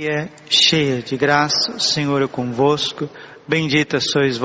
É cheia de graça, o Senhor é convosco, bendita sois vós.